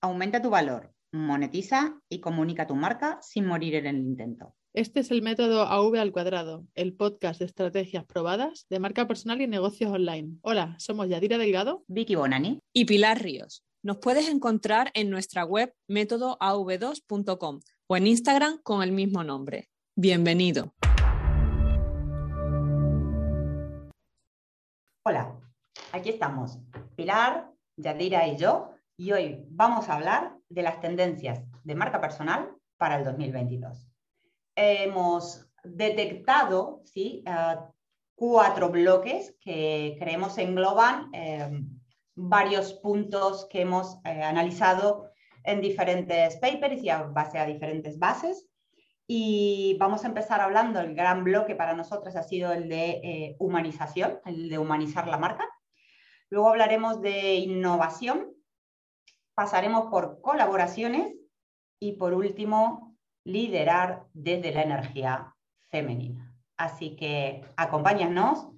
aumenta tu valor, monetiza y comunica tu marca sin morir en el intento. Este es el método AV al cuadrado, el podcast de estrategias probadas de marca personal y negocios online. Hola, somos Yadira Delgado, Vicky Bonani y Pilar Ríos. Nos puedes encontrar en nuestra web métodoav2.com o en Instagram con el mismo nombre. Bienvenido. Hola, aquí estamos, Pilar, Yadira y yo, y hoy vamos a hablar de las tendencias de marca personal para el 2022. Hemos detectado ¿sí? Eh, cuatro bloques que creemos engloban eh, varios puntos que hemos eh, analizado en diferentes papers y a base a diferentes bases. Y vamos a empezar hablando, el gran bloque para nosotros ha sido el de humanización, el de humanizar la marca. Luego hablaremos de innovación, pasaremos por colaboraciones y por último, liderar desde la energía femenina. Así que acompáñanos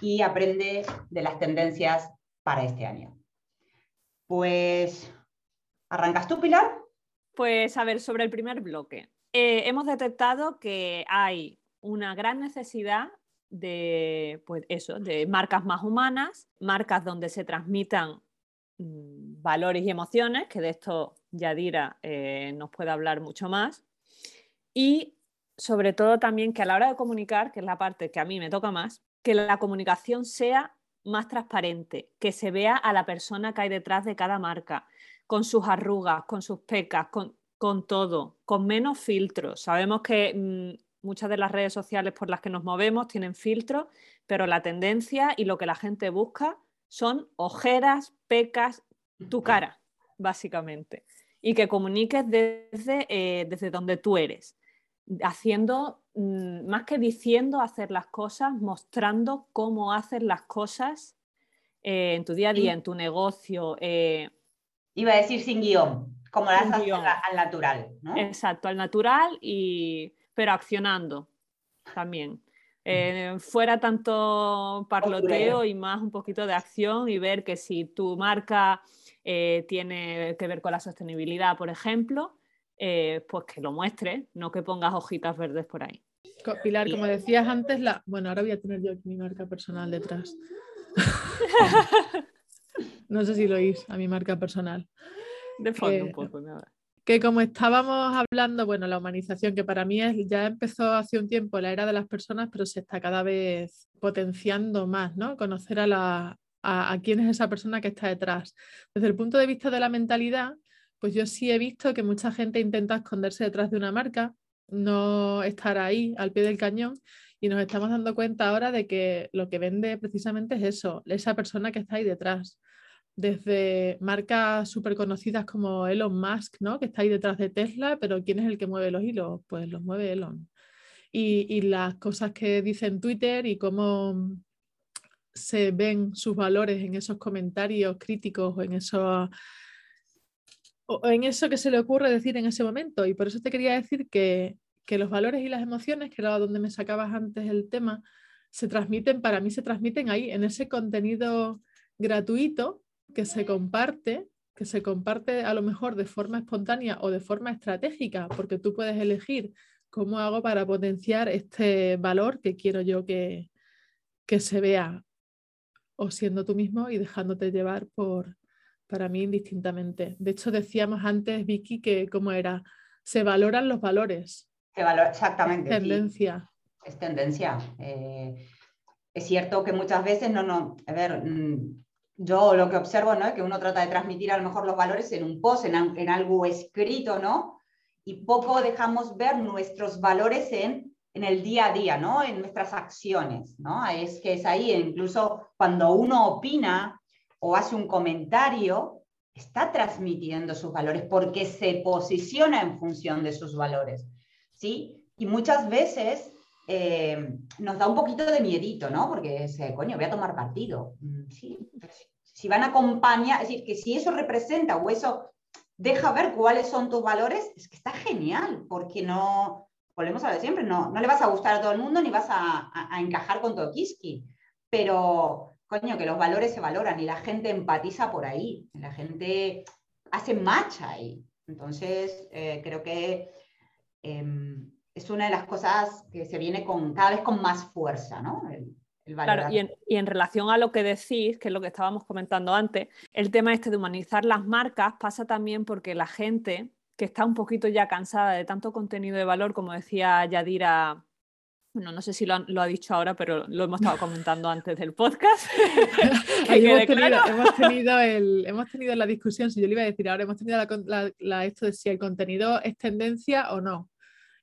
y aprende de las tendencias para este año. Pues, ¿arrancas tú, Pilar? Pues a ver, sobre el primer bloque. Eh, hemos detectado que hay una gran necesidad de, pues eso, de marcas más humanas, marcas donde se transmitan valores y emociones, que de esto Yadira eh, nos puede hablar mucho más. Y sobre todo también que a la hora de comunicar, que es la parte que a mí me toca más, que la comunicación sea más transparente, que se vea a la persona que hay detrás de cada marca, con sus arrugas, con sus pecas, con, todo, con menos filtros. Sabemos que mm, muchas de las redes sociales por las que nos movemos tienen filtros, pero la tendencia y lo que la gente busca son ojeras, pecas, tu cara, básicamente. Y que comuniques desde, eh, desde donde tú eres, haciendo, mm, más que diciendo hacer las cosas, mostrando cómo hacer las cosas eh, en tu día a día, en tu negocio. Eh, Iba a decir sin guion, como las haces al natural. ¿no? Exacto, al natural, y, pero accionando también. Eh, fuera tanto parloteo y más un poquito de acción y ver que si tu marca eh, tiene que ver con la sostenibilidad, por ejemplo, eh, pues que lo muestre, no que pongas hojitas verdes por ahí. Pilar, como decías antes, la... bueno, ahora voy a tener yo aquí mi marca personal detrás. no sé si lo oís, a mi marca personal. De fondo un poco, nada que como estábamos hablando, bueno, la humanización, que para mí es, ya empezó hace un tiempo la era de las personas, pero se está cada vez potenciando más, ¿no? Conocer a, la, a, quién es esa persona que está detrás. Desde el punto de vista de la mentalidad, pues yo sí he visto que mucha gente intenta esconderse detrás de una marca, no estar ahí al pie del cañón y nos estamos dando cuenta ahora de que lo que vende precisamente es eso, esa persona que está ahí detrás desde marcas súper conocidas como Elon Musk, ¿no? que está ahí detrás de Tesla, pero ¿quién es el que mueve los hilos? Pues los mueve Elon. Y, las cosas que dice en Twitter y cómo se ven sus valores en esos comentarios críticos o en eso, o en eso que se le ocurre decir en ese momento. Y por eso te quería decir que, que los valores y las emociones, que era donde me sacabas antes el tema, se transmiten, para mí se transmiten ahí, en ese contenido gratuito que se comparte, que se comparte a lo mejor de forma espontánea o de forma estratégica, porque tú puedes elegir cómo hago para potenciar este valor que quiero yo que, que se vea o siendo tú mismo y dejándote llevar por, para mí indistintamente. De hecho, decíamos antes, Vicky, que cómo era, se valoran los valores. Se valora, exactamente. Es tendencia. Es tendencia. Eh, es cierto que muchas veces no, no, a ver, mm, yo lo que observo ¿no? es que uno trata de transmitir a lo mejor los valores en un post, en, algo escrito, ¿no? Y poco dejamos ver nuestros valores en, en, el día a día, ¿no? En nuestras acciones, ¿no? Es que es ahí, incluso cuando uno opina o hace un comentario, está transmitiendo sus valores porque se posiciona en función de sus valores, ¿sí? Y muchas veces eh, nos da un poquito de miedito, ¿no? Porque es, coño, voy a tomar partido. Mm, sí, si van a acompañar, es decir, que si eso representa o eso deja ver cuáles son tus valores, es que está genial, porque no, volvemos a lo de siempre, no, no le vas a gustar a todo el mundo ni vas a, encajar con todo Kiski, pero coño, que los valores se valoran y la gente empatiza por ahí, la gente hace match ahí. Entonces, eh, creo que em, es una de las cosas que se viene con cada vez con más fuerza, ¿no? claro, y en, y en, relación a lo que decís, que es lo que estábamos comentando antes, el tema este de humanizar las marcas pasa también porque la gente que está un poquito ya cansada de tanto contenido de valor, como decía Yadira bueno, no sé si lo, ha dicho ahora, pero lo hemos estado comentando antes del podcast. hemos, tenido, hemos, tenido la discusión, si yo le iba a decir ahora, hemos tenido la, esto de si el contenido es tendencia o no.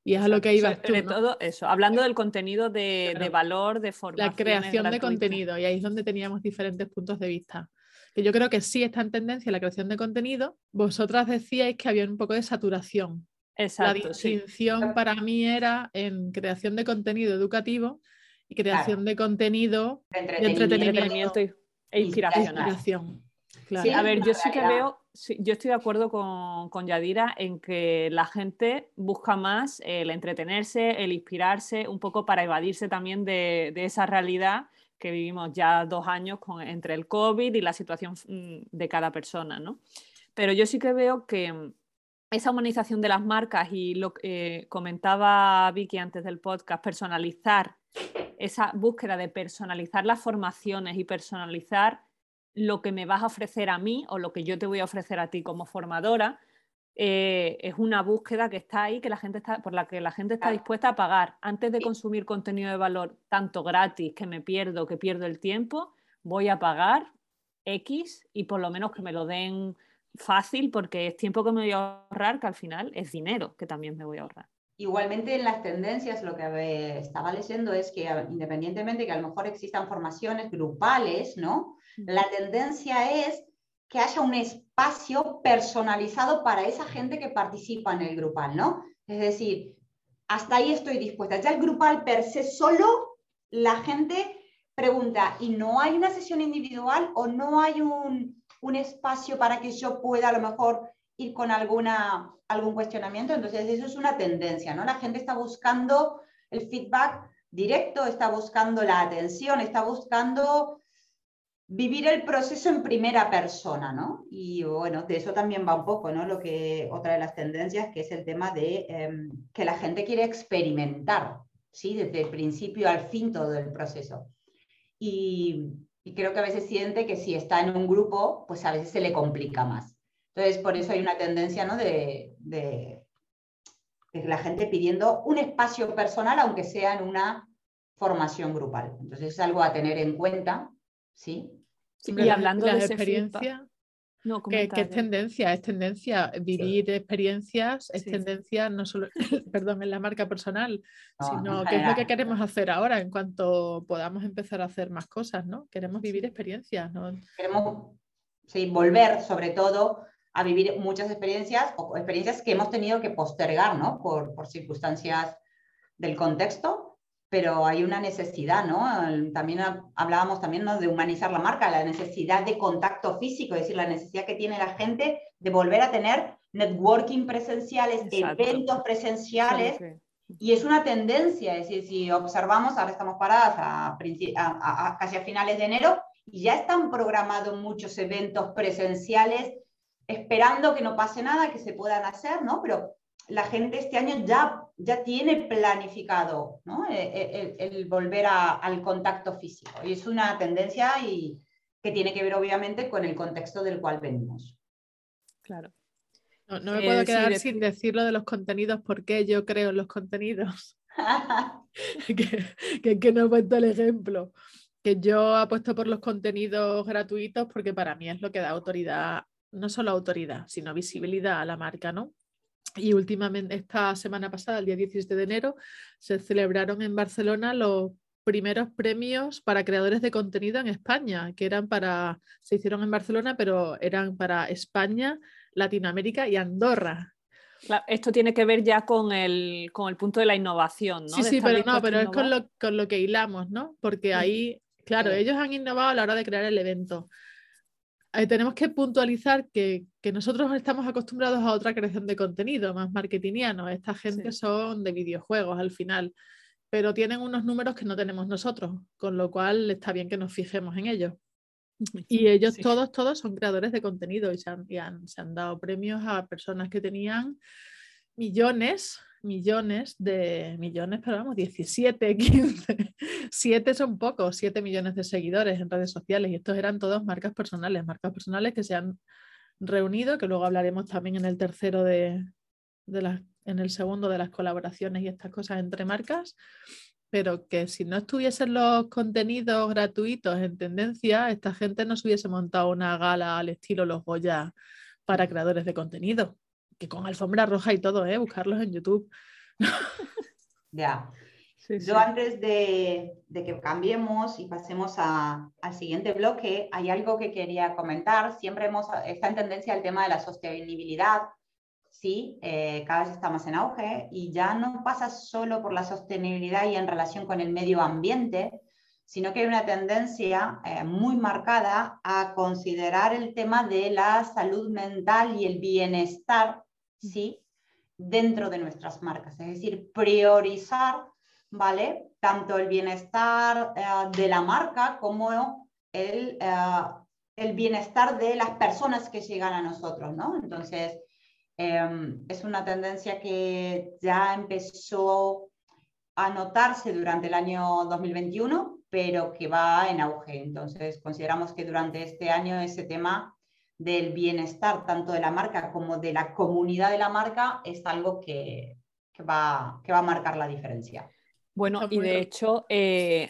Y es a lo que iba Sobre todo eso, hablando del contenido de, valor, de formación. La creación de contenido, y ahí es donde teníamos diferentes puntos de vista. Que yo creo que sí está en tendencia la creación de contenido. Vosotras decíais que había un poco de saturación. La distinción para mí era en creación de contenido educativo y creación de contenido de entretenimiento, e inspiración. a ver, yo sí que veo, yo estoy de acuerdo con, Yadira en que la gente busca más el entretenerse, el inspirarse, un poco para evadirse también de, esa realidad que vivimos ya dos años con, entre el COVID y la situación mm, de cada persona, ¿no? Pero yo sí que veo que esa humanización de las marcas y lo que eh, comentaba Vicky antes del podcast, personalizar, esa búsqueda de personalizar las formaciones y personalizar lo que me vas a ofrecer a mí o lo que yo te voy a ofrecer a ti como formadora, eh, es una búsqueda que está ahí, que la gente está, por la que la gente está dispuesta a pagar. Antes de consumir contenido de valor tanto gratis que me pierdo, que pierdo el tiempo, voy a pagar X y por lo menos que me lo den fácil porque es tiempo que me voy a ahorrar, que al final es dinero que también me voy a ahorrar. Igualmente en las tendencias lo que estaba leyendo es que independientemente que a lo mejor existan formaciones grupales, ¿no? La tendencia es que haya un espacio personalizado para esa gente que participa en el grupal, ¿no? Es decir, hasta ahí estoy dispuesta. Ya el grupal per se solo, la gente pregunta, ¿y no hay una sesión individual o no hay un, un espacio para que yo pueda a lo mejor ir con alguna, algún cuestionamiento. Entonces, eso es una tendencia, ¿no? La gente está buscando el feedback directo, está buscando la atención, está buscando vivir el proceso en primera persona, ¿no? Y bueno, de eso también va un poco, ¿no? Lo que, otra de las tendencias, que es el tema de em, que la gente quiere experimentar, ¿sí? Desde el principio al fin todo el proceso. Y, creo que a veces siente que si está en un grupo, pues a veces se le complica más. Entonces, por eso hay una tendencia ¿no? de, la gente pidiendo un espacio personal, aunque sea en una formación grupal. Entonces, es algo a tener en cuenta, ¿sí? y hablando de experiencia, no, que, es tendencia, es tendencia vivir experiencias, es tendencia no solo, perdón, en la marca personal, sino que es lo que queremos hacer ahora en cuanto podamos empezar a hacer más cosas, ¿no? Queremos vivir experiencias, ¿no? Queremos sí, volver sobre todo a vivir muchas experiencias o experiencias que hemos tenido que postergar, ¿no? Por, por circunstancias del contexto pero hay una necesidad, ¿no? También hablábamos también ¿no? de humanizar la marca, la necesidad de contacto físico, es decir, la necesidad que tiene la gente de volver a tener networking presenciales, eventos presenciales, y es una tendencia, es decir, si observamos, ahora estamos paradas a, a, casi a finales de enero, y ya están programados muchos eventos presenciales, esperando que no pase nada, que se puedan hacer, ¿no? Pero la gente este año ya, ya tiene planificado ¿no? Eh, eh, el, volver al contacto físico. Y es una tendencia y, que tiene que ver obviamente con el contexto del cual venimos. Claro. No, me puedo quedar sin decir lo de los contenidos, porque yo creo en los contenidos. que, que, no he puesto el ejemplo. Que yo apuesto por los contenidos gratuitos porque para mí es lo que da autoridad, no solo autoridad, sino visibilidad a la marca, ¿no? Y últimamente, esta semana pasada, el día 17 de enero, se celebraron en Barcelona los primeros premios para creadores de contenido en España, que eran para, se hicieron en Barcelona, pero eran para España, Latinoamérica y Andorra. esto tiene que ver ya con el, con el punto de la innovación, ¿no? Sí, sí, pero no, pero es con lo, con lo, que hilamos, ¿no? Porque ahí, claro, ellos han innovado a la hora de crear el evento, tenemos que puntualizar que, nosotros estamos acostumbrados a otra creación de contenido más marketingiano. Esta gente son de videojuegos al final, pero tienen unos números que no tenemos nosotros, con lo cual está bien que nos fijemos en ellos. Y ellos todos, todos son creadores de contenido y, se han, se han dado premios a personas que tenían millones, millones de millones, pero vamos, 17, 15, 7 son pocos, 7 millones de seguidores en redes sociales y estos eran todos marcas personales, marcas personales que se han reunido, que luego hablaremos también en el tercero de, de las, en el segundo de las colaboraciones y estas cosas entre marcas, pero que si no estuviesen los contenidos gratuitos en tendencia, esta gente no se hubiese montado una gala al estilo Los Goya para creadores de contenido, que con alfombra roja y todo, ¿eh? buscarlos en YouTube. Ya. Yo antes de, que cambiemos y pasemos al siguiente bloque, hay algo que quería comentar. Siempre hemos, está en tendencia el tema de la sostenibilidad, ¿sí? Eh, cada vez está más en auge y ya no pasa solo por la sostenibilidad y en relación con el medio ambiente, sino que hay una tendencia eh, muy marcada a considerar el tema de la salud mental y el bienestar, ¿sí? dentro de nuestras marcas, es decir, priorizar, ¿vale? Tanto el bienestar eh, de la marca como el, el bienestar de las personas que llegan a nosotros, ¿no? Entonces, Em, es una tendencia que ya empezó a notarse durante el año 2021, pero que va en auge. Entonces, consideramos que durante este año ese tema del bienestar, tanto de la marca como de la comunidad de la marca, es algo que, va, que va a marcar la diferencia. Bueno, y de hecho, eh,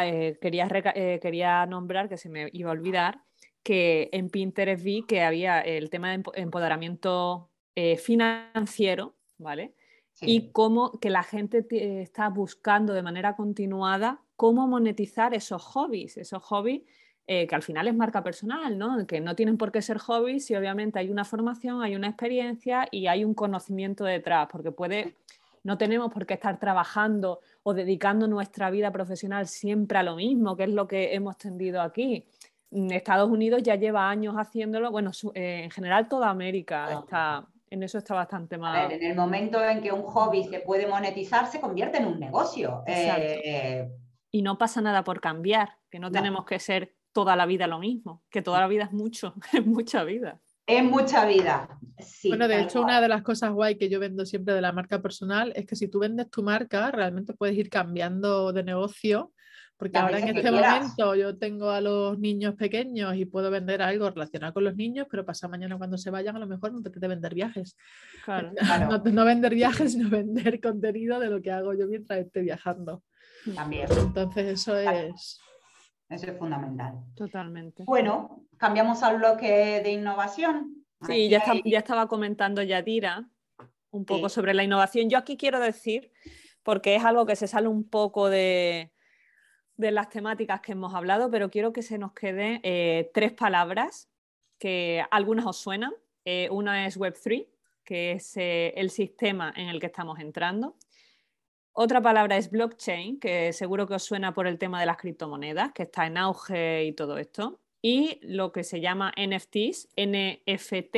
eh, quería, eh, quería nombrar, que se me iba a olvidar, que en Pinterest vi que había el tema de empoderamiento eh, financiero, ¿vale? Y cómo que la gente está buscando de manera continuada cómo monetizar esos hobbies, esos hobbies eh, que al final es marca personal, ¿no? Que no tienen por qué ser hobbies si obviamente hay una formación, hay una experiencia y hay un conocimiento detrás, porque puede, no tenemos por qué estar trabajando o dedicando nuestra vida profesional siempre a lo mismo, que es lo que hemos tendido aquí. Estados Unidos ya lleva años haciéndolo, bueno, eh, en general toda América está, en eso está bastante mal. en el momento en que un hobby se puede monetizar, se convierte en un negocio. Eh, y no pasa nada por cambiar, que no, tenemos que ser toda la vida lo mismo, que toda la vida es mucho, es mucha vida. Es mucha vida. bueno, de hecho, una de las cosas guay que yo vendo siempre de la marca personal es que si tú vendes tu marca, realmente puedes ir cambiando de negocio porque ahora en este momento yo tengo a los niños pequeños y puedo vender algo relacionado con los niños, pero pasa mañana cuando se vayan a lo mejor no te de vender viajes. Claro, No, vender viajes, sino vender contenido de lo que hago yo mientras esté viajando. También. Entonces eso es... Eso es fundamental. Totalmente. Bueno, cambiamos al bloque de innovación. Sí, ya, ya, estaba comentando Yadira un poco sobre la innovación. Yo aquí quiero decir, porque es algo que se sale un poco de, de las temáticas que hemos hablado, pero quiero que se nos queden eh, tres palabras que algunas os suenan. Eh, una es Web3, que es eh, el sistema en el que estamos entrando. Otra palabra es blockchain, que seguro que os suena por el tema de las criptomonedas, que está en auge y todo esto. Y lo que se llama NFTs, NFT,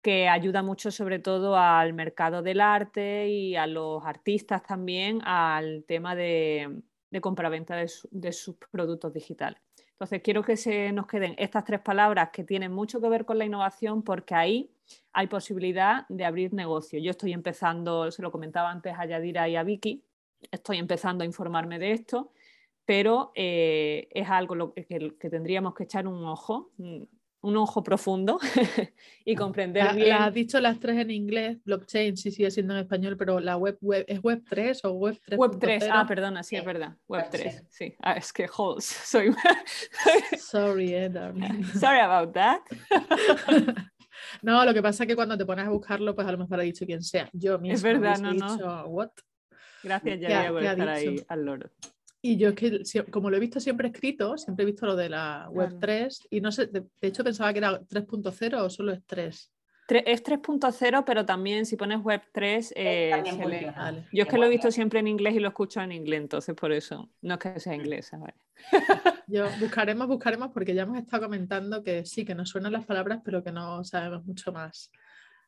que ayuda mucho sobre todo al mercado del arte y a los artistas también al tema de, de compraventa de, de sus productos digitales. Entonces, quiero que se nos queden estas tres palabras que tienen mucho que ver con la innovación porque ahí hay posibilidad de abrir negocio. Yo estoy empezando, se lo comentaba antes a Yadira y a Vicky, estoy empezando a informarme de esto, pero eh, es algo que, tendríamos que echar un ojo, mm, un ojo profundo y comprender bien. has dicho las tres en inglés, blockchain sí sigue siendo en español, pero la web, web ¿es web 3 o web 3? Web 3, ah, perdona, sí, es verdad, web 3, sí. Ah, es que holes, soy... Sorry, eh, darling. Sorry about that. no, lo que pasa es que cuando te pones a buscarlo, pues a lo mejor ha dicho quien sea. Yo mismo es verdad, no, dicho, no. what? Gracias, ya por estar ahí al loro. Y yo es que, como lo he visto siempre escrito, siempre he visto lo de la web 3 y no sé, de, hecho pensaba que era 3.0 o solo es 3. Es 3.0, pero también si pones web 3, eh, yo es que lo he visto siempre en inglés y lo escucho en inglés, entonces por eso, no es que sea inglés. Yo buscaremos, buscaremos, porque ya hemos estado comentando que sí, que nos suenan las palabras, pero que no sabemos mucho más.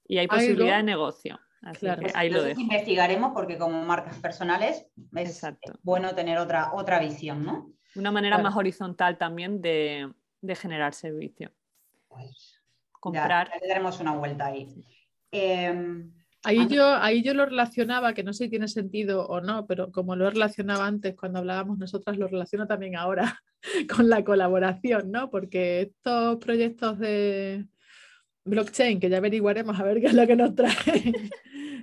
Y hay posibilidad de negocio claro. ahí lo Investigaremos porque como marcas personales es bueno tener otra, otra visión, ¿no? Una manera más horizontal también de, generar servicio. Pues, Comprar. Ya, daremos una vuelta ahí. Em, ahí, yo, ahí yo lo relacionaba, que no sé si tiene sentido o no, pero como lo relacionaba antes cuando hablábamos nosotras, lo relaciono también ahora con la colaboración, ¿no? Porque estos proyectos de blockchain, que ya averiguaremos a ver qué es lo que nos trae,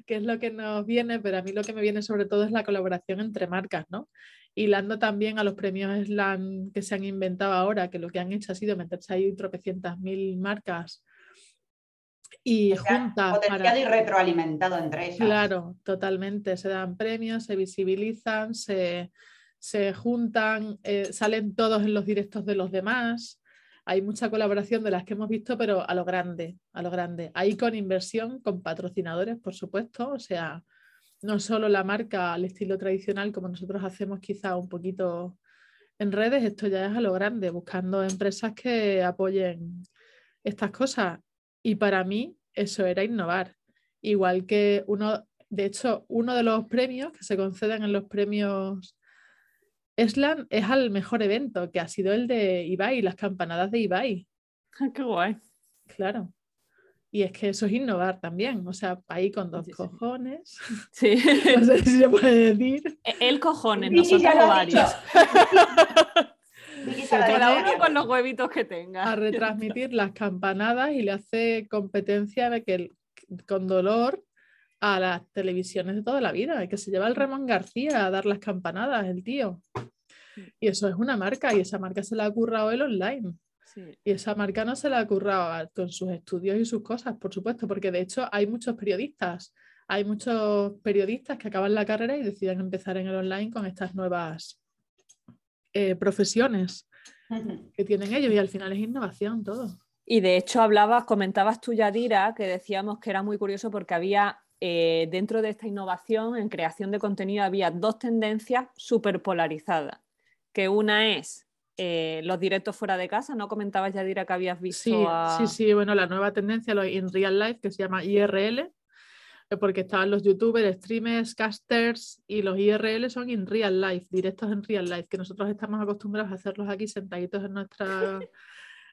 qué es lo que nos viene, pero a mí lo que me viene sobre todo es la colaboración entre marcas, ¿no? hilando también a los premios SLAM que se han inventado ahora, que lo que han hecho ha sido meterse ahí tropecientas mil marcas y juntas. Potenciado y retroalimentado entre ellas. Claro, totalmente. Se dan premios, se visibilizan, se, juntan, eh, salen todos en los directos de los demás. Hay mucha colaboración de las que hemos visto, pero a lo grande, a lo grande. Ahí con inversión, con patrocinadores, por supuesto. O sea, no solo la marca al estilo tradicional como nosotros hacemos quizá un poquito en redes, esto ya es a lo grande, buscando empresas que apoyen estas cosas. Y para mí eso era innovar. Igual que uno, de hecho, uno de los premios que se conceden en los premios ESLAN es al mejor evento, que ha sido el de Ibai, las campanadas de Ibai. Qué guay. Claro. Y es que eso es innovar también, o sea, ahí con dos cojones. Sí. no sé si se puede decir. E-, el cojones, nosotros varios. Cada uno con los huevitos que tenga. A retransmitir las campanadas y le hace competencia de que con dolor a las televisiones de toda la vida, que se lleva el Ramón García a dar las campanadas, el tío. Y eso es una marca y esa marca se la ha currado el online. Y esa marca no se la ha currado con sus estudios y sus cosas, por supuesto, porque de hecho hay muchos periodistas, hay muchos periodistas que acaban la carrera y deciden empezar en el online con estas nuevas eh, profesiones que tienen ellos y al final es innovación todo. Y de hecho hablabas, comentabas tú, Yadira, que decíamos que era muy curioso porque había eh, dentro de esta innovación en creación de contenido había dos tendencias súper polarizadas, que una es eh, los directos fuera de casa, ¿no? Comentabas, Yadira, que habías visto. Sí, sí, sí, bueno, la nueva tendencia en real life que se llama IRL, eh, porque estaban los youtubers, streamers, casters y los IRL son in real life, directos en real life, que nosotros estamos acostumbrados a hacerlos aquí sentaditos en nuestra.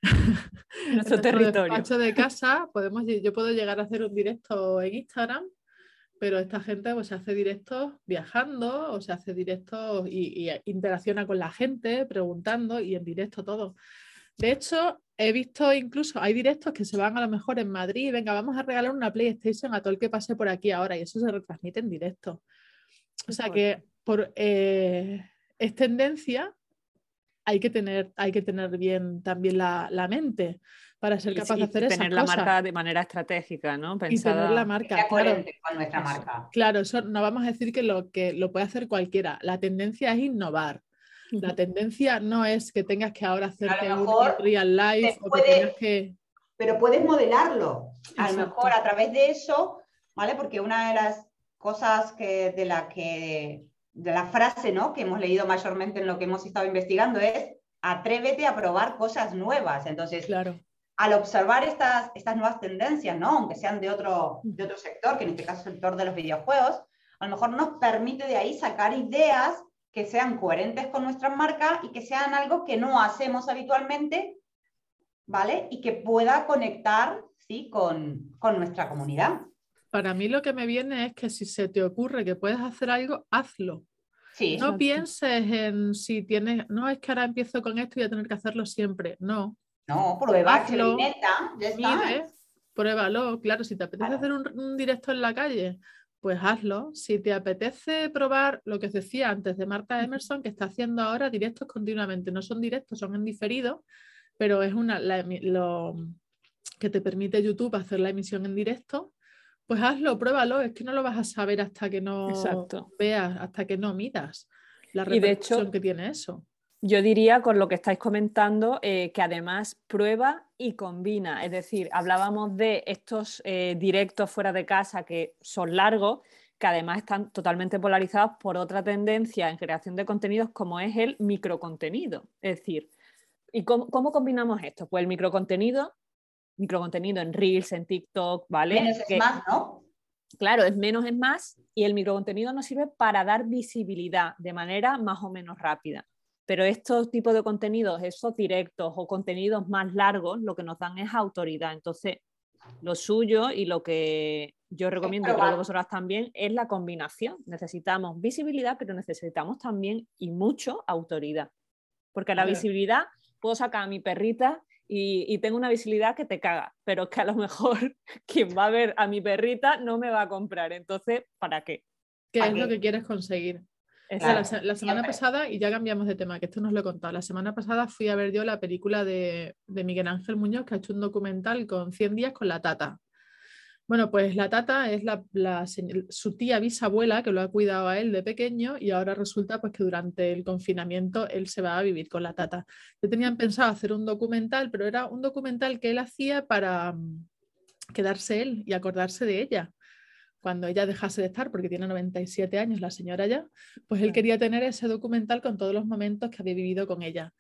nuestro territorio. de casa, podemos, yo puedo llegar a hacer un directo en Instagram pero esta gente pues, se hace directos viajando o se hace directos y, interacciona con la gente preguntando y en directo todo. De hecho, he visto incluso, hay directos que se van a lo mejor en Madrid, venga, vamos a regalar una PlayStation a todo el que pase por aquí ahora y eso se retransmite en directo. O sea que por, eh, es tendencia, hay que tener, hay que tener bien también la, la mente para ser capaz de hacer eso. Tener la marca de manera estratégica, ¿no? Y tener la marca. Claro, con nuestra marca. Claro, eso no vamos a decir que lo, que lo puede hacer cualquiera. La tendencia es innovar. La tendencia no es que tengas que ahora hacerte un real life o que tengas que. Pero puedes modelarlo. A lo mejor a través de eso, ¿vale? Porque una de las cosas que, de la que de la frase ¿no? que hemos leído mayormente en lo que hemos estado investigando es atrévete a probar cosas nuevas. Entonces, claro al observar estas, estas nuevas tendencias, ¿no? aunque sean de otro, de otro sector, que en este caso es el sector de los videojuegos, a lo mejor nos permite de ahí sacar ideas que sean coherentes con nuestra marca y que sean algo que no hacemos habitualmente, ¿vale? Y que pueda conectar, ¿sí? Con, con nuestra comunidad. Para mí lo que me viene es que si se te ocurre que puedes hacer algo, hazlo. Sí, no pienses en si tienes, no es que ahora empiezo con esto y voy a tener que hacerlo siempre. No, no, prueba, experimenta, ya está. pruébalo. Claro, si te apetece hacer un, directo en la calle, pues hazlo. Si te apetece probar lo que os decía antes de Marta Emerson, que está haciendo ahora directos continuamente. No son directos, son en diferido, pero es una lo que te permite YouTube hacer la emisión en directo. Pues hazlo, pruébalo. Es que no lo vas a saber hasta que no veas, hasta que no miras la repercusión que tiene eso. Yo diría, con lo que estáis comentando, eh, que además prueba y combina. Es decir, hablábamos de estos eh, directos fuera de casa que son largos, que además están totalmente polarizados por otra tendencia en creación de contenidos como es el microcontenido. Es decir, ¿y cómo, combinamos esto? Pues el microcontenido, microcontenido en Reels, en TikTok, ¿vale? Menos es más, ¿no? Claro, es menos es más y el microcontenido nos sirve para dar visibilidad de manera más o menos rápida. Pero estos tipos de contenidos, esos directos o contenidos más largos, lo que nos dan es autoridad. Entonces, lo suyo y lo que yo recomiendo, creo que vosotras también, es la combinación. Necesitamos visibilidad, pero necesitamos también y mucho autoridad. Porque la visibilidad, puedo sacar a mi perrita y, tengo una visibilidad que te caga, pero que a lo mejor quien va a ver a mi perrita no me va a comprar. Entonces, ¿para qué? ¿Qué es lo que quieres conseguir? La, semana pasada, y ya cambiamos de tema, que esto nos lo he contado, la semana pasada fui a ver yo la película de, Miguel Ángel Muñoz, que ha hecho un documental con 100 días con la tata. Bueno, pues la tata es la, su tía bisabuela que lo ha cuidado a él de pequeño y ahora resulta pues que durante el confinamiento él se va a vivir con la tata. Yo tenían pensado hacer un documental, pero era un documental que él hacía para mm, quedarse él y acordarse de ella cuando ella dejase de estar, porque tiene 97 años la señora ya, pues él quería tener ese documental con todos los momentos que había vivido con ella.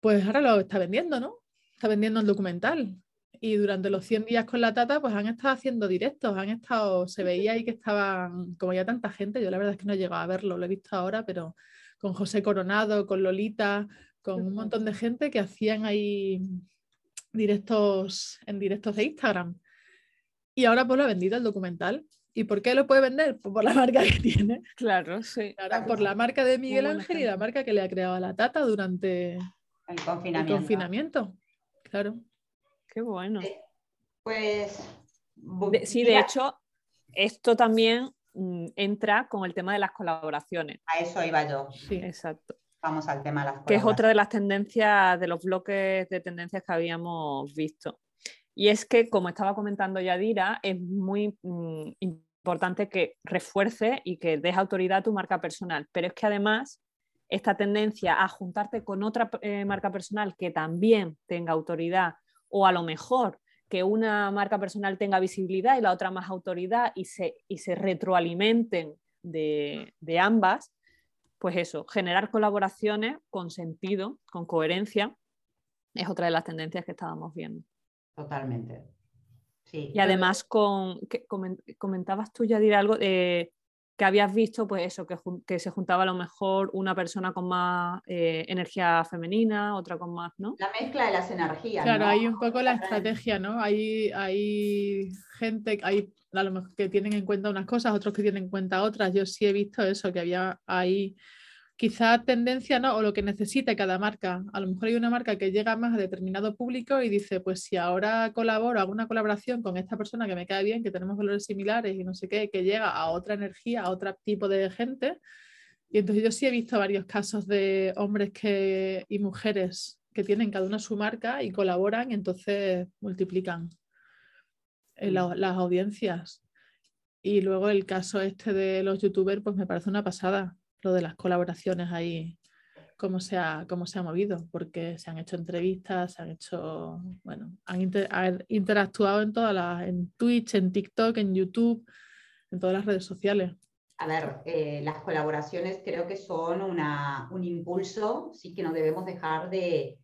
Pues ahora lo está vendiendo, ¿no? Está vendiendo el documental. Y durante los 100 días con la tata, pues han estado haciendo directos, han estado, se veía ahí que estaban, como ya tanta gente, yo la verdad es que no he llegado a verlo, lo he visto ahora, pero con José Coronado, con Lolita, con un montón de gente que hacían ahí directos en directos de Instagram. Y ahora ha vendido el documental. ¿Y por qué lo puede vender? Pues por la marca que tiene. Claro, sí. Claro, por la marca de Miguel Ángel y la marca que le ha creado a la Tata durante el confinamiento. confinamiento. Claro. Qué bueno. Pues. sí, de hecho, esto también mm, entra con el tema de las colaboraciones. A eso iba yo. Sí, exacto. Vamos al tema de las Que es otra de las tendencias, de los bloques de tendencias que habíamos visto. Y es que, como estaba comentando Yadira, es muy mm, importante que refuerce y que des autoridad a tu marca personal. Pero es que además esta tendencia a juntarte con otra eh, marca personal que también tenga autoridad o a lo mejor que una marca personal tenga visibilidad y la otra más autoridad y se, y se retroalimenten de, de ambas, pues eso, generar colaboraciones con sentido, con coherencia, es otra de las tendencias que estábamos viendo. Totalmente. Sí. Y además, con, comentabas tú ya algo de que habías visto, pues eso, que, se juntaba a lo mejor una persona con más eh, energía femenina, otra con más, ¿no? La mezcla de las energías. Claro, hay un poco la estrategia, ¿no? Hay, hay gente, hay a lo mejor que tienen en cuenta unas cosas, otros que tienen en cuenta otras. Yo sí he visto eso, que había ahí quizá tendencia ¿no? o lo que necesite cada marca. A lo mejor hay una marca que llega más a determinado público y dice, pues si ahora colaboro, hago una colaboración con esta persona que me cae bien, que tenemos valores similares y no sé qué, que llega a otra energía, a otro tipo de gente. Y entonces yo sí he visto varios casos de hombres que, y mujeres que tienen cada una su marca y colaboran y entonces multiplican mm. las audiencias. Y luego el caso este de los youtubers, pues me parece una pasada lo de las colaboraciones ahí, cómo se ha, cómo se ha movido, porque se han hecho entrevistas, se han hecho, bueno, han, interactuado en todas las, en Twitch, en TikTok, en YouTube, en todas las redes sociales. A ver, eh, las colaboraciones creo que son una, un impulso, sí que no debemos dejar de,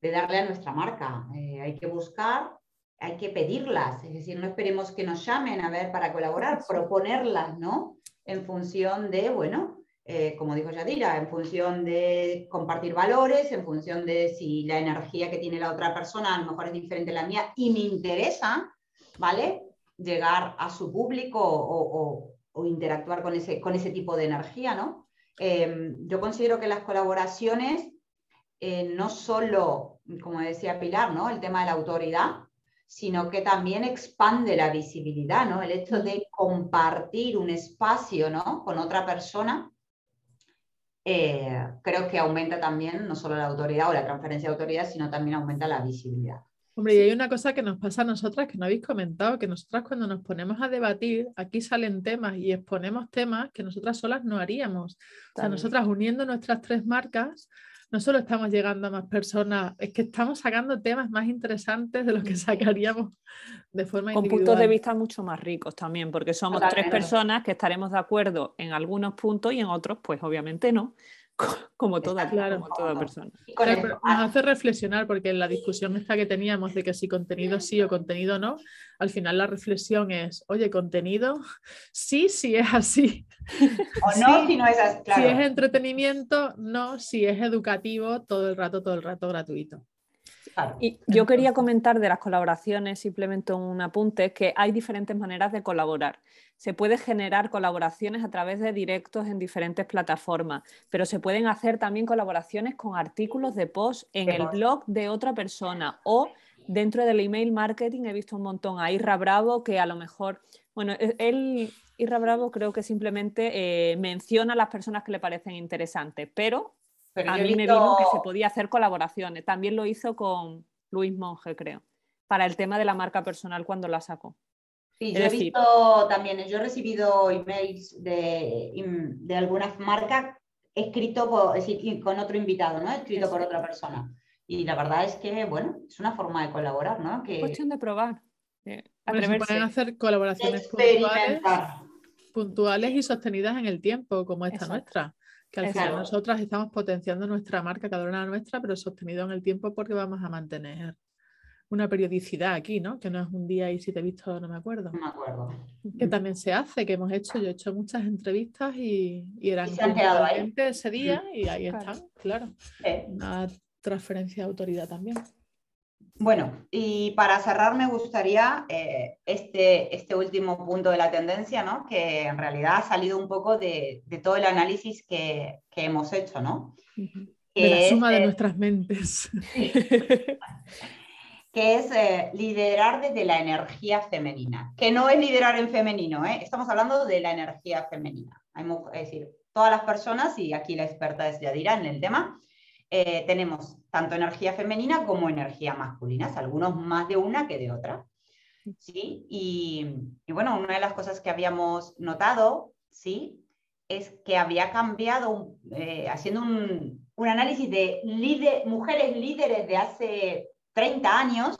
de darle a nuestra marca. Eh, hay que buscar, hay que pedirlas, es decir, no esperemos que nos llamen a ver para colaborar, proponerlas, ¿no? En función de, bueno, eh, como dijo Yadira, en función de compartir valores, en función de si la energía que tiene la otra persona a lo mejor es diferente a la mía y me interesa, ¿vale? Llegar a su público o, interactuar con ese, con ese tipo de energía, ¿no? Em, yo considero que las colaboraciones eh, no solo, como decía Pilar, ¿no? El tema de la autoridad, sino que también expande la visibilidad, ¿no? El hecho de compartir un espacio, ¿no? Con otra persona eh, creo que aumenta también no solo la autoridad o la transferencia de autoridad, sino también aumenta la visibilidad. Hombre, y hay una cosa que nos pasa a nosotras que no habéis comentado, que nosotras cuando nos ponemos a debatir, aquí salen temas y exponemos temas que nosotras solas no haríamos. O sea, nosotras uniendo nuestras tres marcas, no solo estamos llegando a más personas, es que estamos sacando temas más interesantes de los que sacaríamos de forma Con puntos de vista mucho más ricos también, porque somos tres personas que estaremos de acuerdo en algunos puntos y en otros, pues obviamente no. como toda, Claro. como toda persona. Nos hace reflexionar porque en la discusión esta que teníamos de que si contenido sí o contenido no, al final la reflexión es, oye, contenido sí, sí es así. o no, sí, si no es así, claro. Si es entretenimiento, no, si es educativo, todo el rato, todo el rato gratuito. Claro. Y yo quería comentar de las colaboraciones, simplemente un apunte, que hay diferentes maneras de colaborar. Se puede generar colaboraciones a través de directos en diferentes plataformas, pero se pueden hacer también colaboraciones con artículos de post en el blog de otra persona o dentro del email marketing. He visto un montón a Irra Bravo que a lo mejor, bueno, e- él, Irra Bravo creo que simplemente eh, menciona a las personas que le parecen interesantes, pero Pero a mí me visto- vino que se podía hacer colaboraciones. También lo hizo con Luis Monge, creo, para el tema de la marca personal cuando la sacó. Sí, Es yo he decir- visto también, yo he recibido emails de, de algunas marcas escrito por, es decir, con otro invitado, ¿no? Escrito por otra persona. Y la verdad es que, bueno, es una forma de colaborar, ¿no? Es Que cuestión de probar, Bueno, se pueden hacer colaboraciones puntuales, puntuales y sostenidas en el tiempo, como esta Exacto. nuestra. Que al final nosotras estamos potenciando nuestra marca, cada una nuestra, pero sostenido en el tiempo porque vamos a mantener una periodicidad aquí, ¿no? Que no es un día y si te he visto no me acuerdo. No me acuerdo. Que también se hace, que hemos hecho, yo he hecho muchas entrevistas y, y eran se han quedado ahí. puntualmente ese día y ahí Claro. están, claro. Sí. Una transferencia de autoridad también. Bueno, y para cerrar me gustaría eh, este, este último punto de la tendencia, ¿no? que en realidad ha salido un poco de, de todo el análisis que, que hemos hecho, ¿no? De la es, suma de eh, nuestras mentes. que es eh, liderar desde la energía femenina, que no es liderar en femenino, ¿eh? estamos hablando de la energía femenina. Hay es decir, todas las personas, y aquí la experta es Yadira en el tema, eh, tenemos tanto energía femenina como energía masculina, algunos más de una que de otra. ¿sí? Y, y bueno, una de las cosas que habíamos notado, ¿sí? es que había cambiado, eh, haciendo un, un análisis de líder- mujeres líderes de hace 30 años,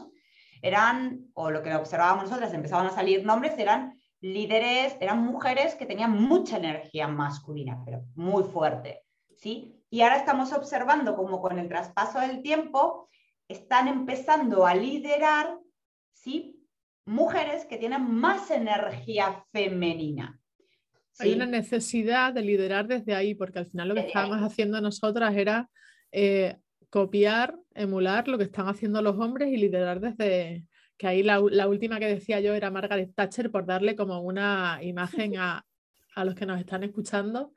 eran, o lo que observábamos nosotras, empezaban a salir nombres, eran líderes, eran mujeres que tenían mucha energía masculina, pero muy fuerte, ¿sí? Y ahora estamos observando como con el traspaso del tiempo están empezando a liderar, ¿sí? Mujeres que tienen más energía femenina. Hay una necesidad de liderar desde ahí, porque al final lo que Desde estábamos ahí. haciendo nosotras era eh, copiar, emular lo que están haciendo los hombres y liderar desde que ahí la, la última que decía yo era Margaret Thatcher por darle como una imagen a, a los que nos están escuchando,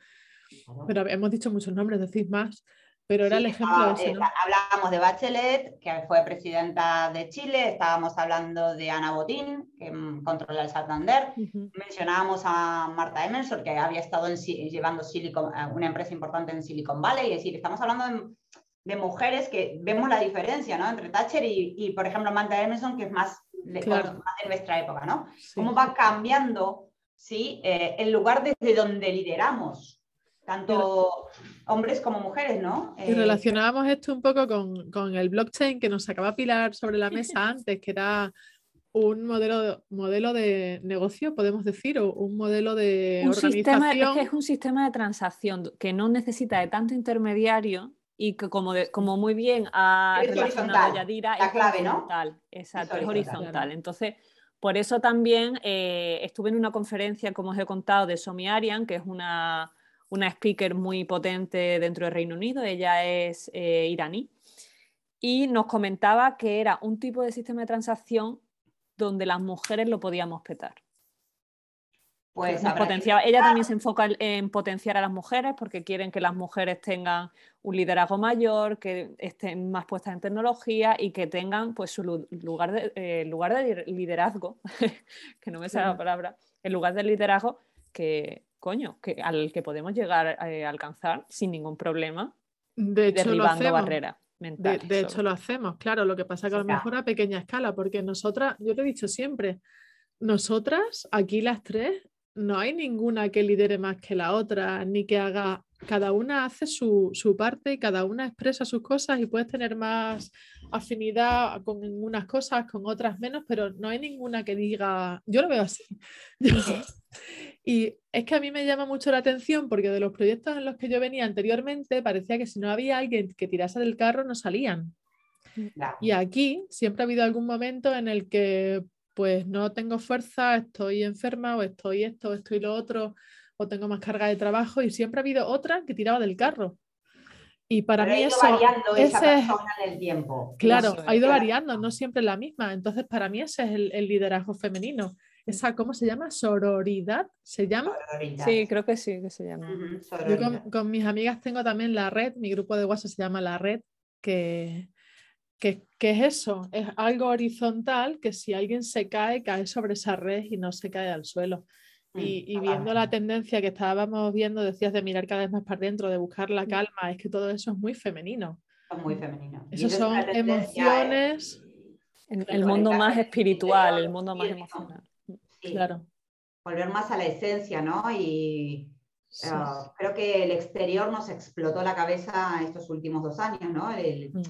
pero hemos dicho muchos nombres, decís más, pero era Sí, el ejemplo estaba- ese, eh, ¿no? Hablábamos de Bachelet, que fue presidenta de Chile, estábamos hablando de Ana Botín, que mm, controla el Santander, Ujú. mencionábamos a Marta Emerson, que había estado en llevando Silicon, a una empresa importante en Silicon Valley, es decir, estamos hablando de, de mujeres que vemos la diferencia ¿no? entre Thatcher y, y, por ejemplo, Marta Emerson, que es más, de, Claro. más de nuestra época, ¿no? Sí. cómo va cambiando ¿sí? Eh, el lugar desde donde lideramos, tanto hombres como mujeres, ¿no? Y Eh, relacionábamos esto un poco con, con el blockchain que nos sacaba Pilar sobre la mesa antes, que era un modelo, modelo de negocio, podemos decir, o un modelo de Un sistema, es que es un sistema de transacción que no necesita de tanto intermediario y que como, de- como muy bien ha Es relacionado horizontal, Yadira, la es clave, ¿no? horizontal, exacto, es horizontal. horizontal. Claro. Entonces, por eso también eh, estuve en una conferencia, como os he contado, de Somi Arian, que es una, una speaker muy potente dentro del Reino Unido, ella es eh, iraní, y nos comentaba que era un tipo de sistema de transacción donde las mujeres lo podíamos petar. pues potenciaba- Ella también se enfoca en- en potenciar a las mujeres porque quieren que las mujeres tengan un liderazgo mayor, que estén más puestas en tecnología y que tengan pues su lu- lugar de, eh, lugar de liderazgo, que no me sale la palabra, el lugar de liderazgo que, coño, que, al que podemos llegar eh, a alcanzar sin ningún problema, de hecho, lo derribando barreras De, mentales. de hecho, lo hacemos, claro. Lo que pasa que a lo mejor a pequeña escala, porque nosotras, yo lo he dicho siempre, nosotras, aquí las tres, no hay ninguna que lidere más que la otra, ni que haga cada una hace su, su, parte y cada una expresa sus cosas y puedes tener más afinidad con unas cosas, con otras menos, pero no hay ninguna que diga, yo lo veo así. y es que a mí me llama mucho la atención porque de los proyectos en los que yo venía anteriormente parecía que si no había alguien que tirase del carro no salían. Y aquí siempre ha habido algún momento en el que pues no tengo fuerza, estoy enferma o estoy esto, o estoy lo otro, o tengo más carga de trabajo y siempre ha habido otra que tiraba del carro. Y para mí eso ese, en el tiempo. Claro, ha ido variando, no siempre la misma. Entonces, para mí ese es el, liderazgo femenino. Esa, ¿cómo se llama? Sororidad, ¿se llama? Sí, creo que sí, que se llama. Yo con, con, mis amigas tengo también la red, mi grupo de WhatsApp se llama La Red, que, que, que, es eso, es algo horizontal que si alguien se cae, cae sobre esa red y no se cae al suelo. Mm, y, viendo la tendencia que estábamos viendo, decías de mirar cada vez más para dentro, de buscar la mm. calma, es que todo eso es muy femenino. Es muy femenino. Eso son emociones. En el mundo más espiritual, el mundo más emocional. Claro. Volver más a la esencia, ¿no? Y ah, creo que el exterior nos explotó la cabeza estos últimos dos años, ¿no? Mm.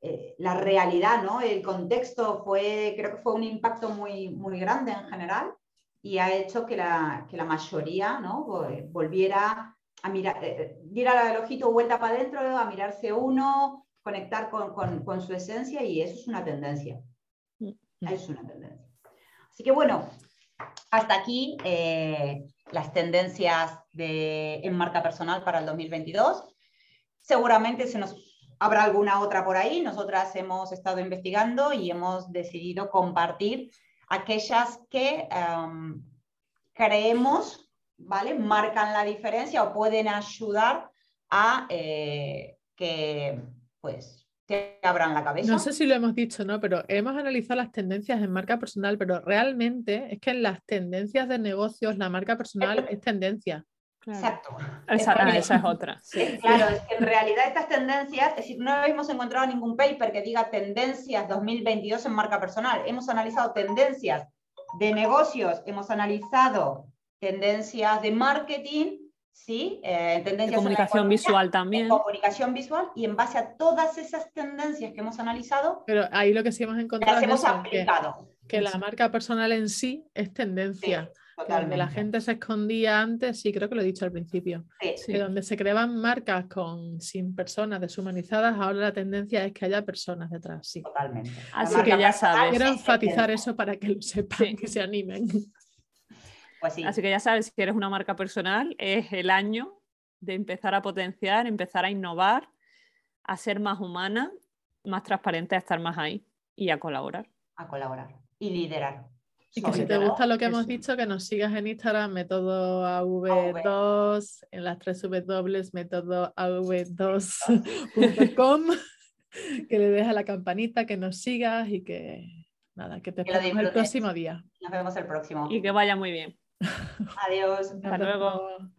Eh, la realidad, ¿no? El contexto fue, creo que fue un impacto muy, muy grande en general y ha hecho que la, que la mayoría ¿no? volviera a mirar, eh, diera el ojito vuelta para adentro, a mirarse uno, conectar con, con, con, su esencia y eso es una tendencia. Mm. Es una tendencia. Así que bueno, hasta aquí eh, las tendencias de, en marca personal para el 2022. Seguramente se nos habrá alguna otra por ahí. Nosotras hemos estado investigando y hemos decidido compartir aquellas que em, creemos, ¿vale? Marcan la diferencia o pueden ayudar a eh, que, pues, te abran la cabeza. No sé si lo hemos dicho, ¿no? Pero hemos analizado las tendencias en marca personal, pero realmente es que en las tendencias de negocios la marca personal es tendencia. Exacto. Esa, es otra. Claro, es que en realidad estas tendencias, es decir, no hemos encontrado ningún paper que diga tendencias 2022 en marca personal. Hemos analizado tendencias de negocios, hemos analizado tendencias de marketing, ¿sí? Eh, tendencias de comunicación visual también. comunicación visual y en base a todas esas tendencias que hemos analizado. Pero ahí lo que sí hemos encontrado las hemos aplicado. Que, la marca personal en sí es tendencia. Donde la gente se escondía antes, sí, creo que lo he dicho al principio. Que donde se creaban marcas con, sin personas deshumanizadas, ahora la tendencia es que haya personas detrás. Sí. Totalmente. Así que ya sabes. Quiero enfatizar eso para que lo sepan, que se animen. Pues Así que ya sabes, si eres una marca personal, es el año de empezar a potenciar, empezar a innovar, a ser más humana, más transparente, a estar más ahí y a colaborar. A colaborar y liderar. Y que si te gusta lo que hemos dicho, que nos sigas en Instagram, método AV2, en las tres W, método AV2.com, que le dejes a la campanita, que nos sigas y que nada, que te esperemos el próximo día. Nos vemos el próximo. Y que vaya muy bien. Adiós. Hasta luego.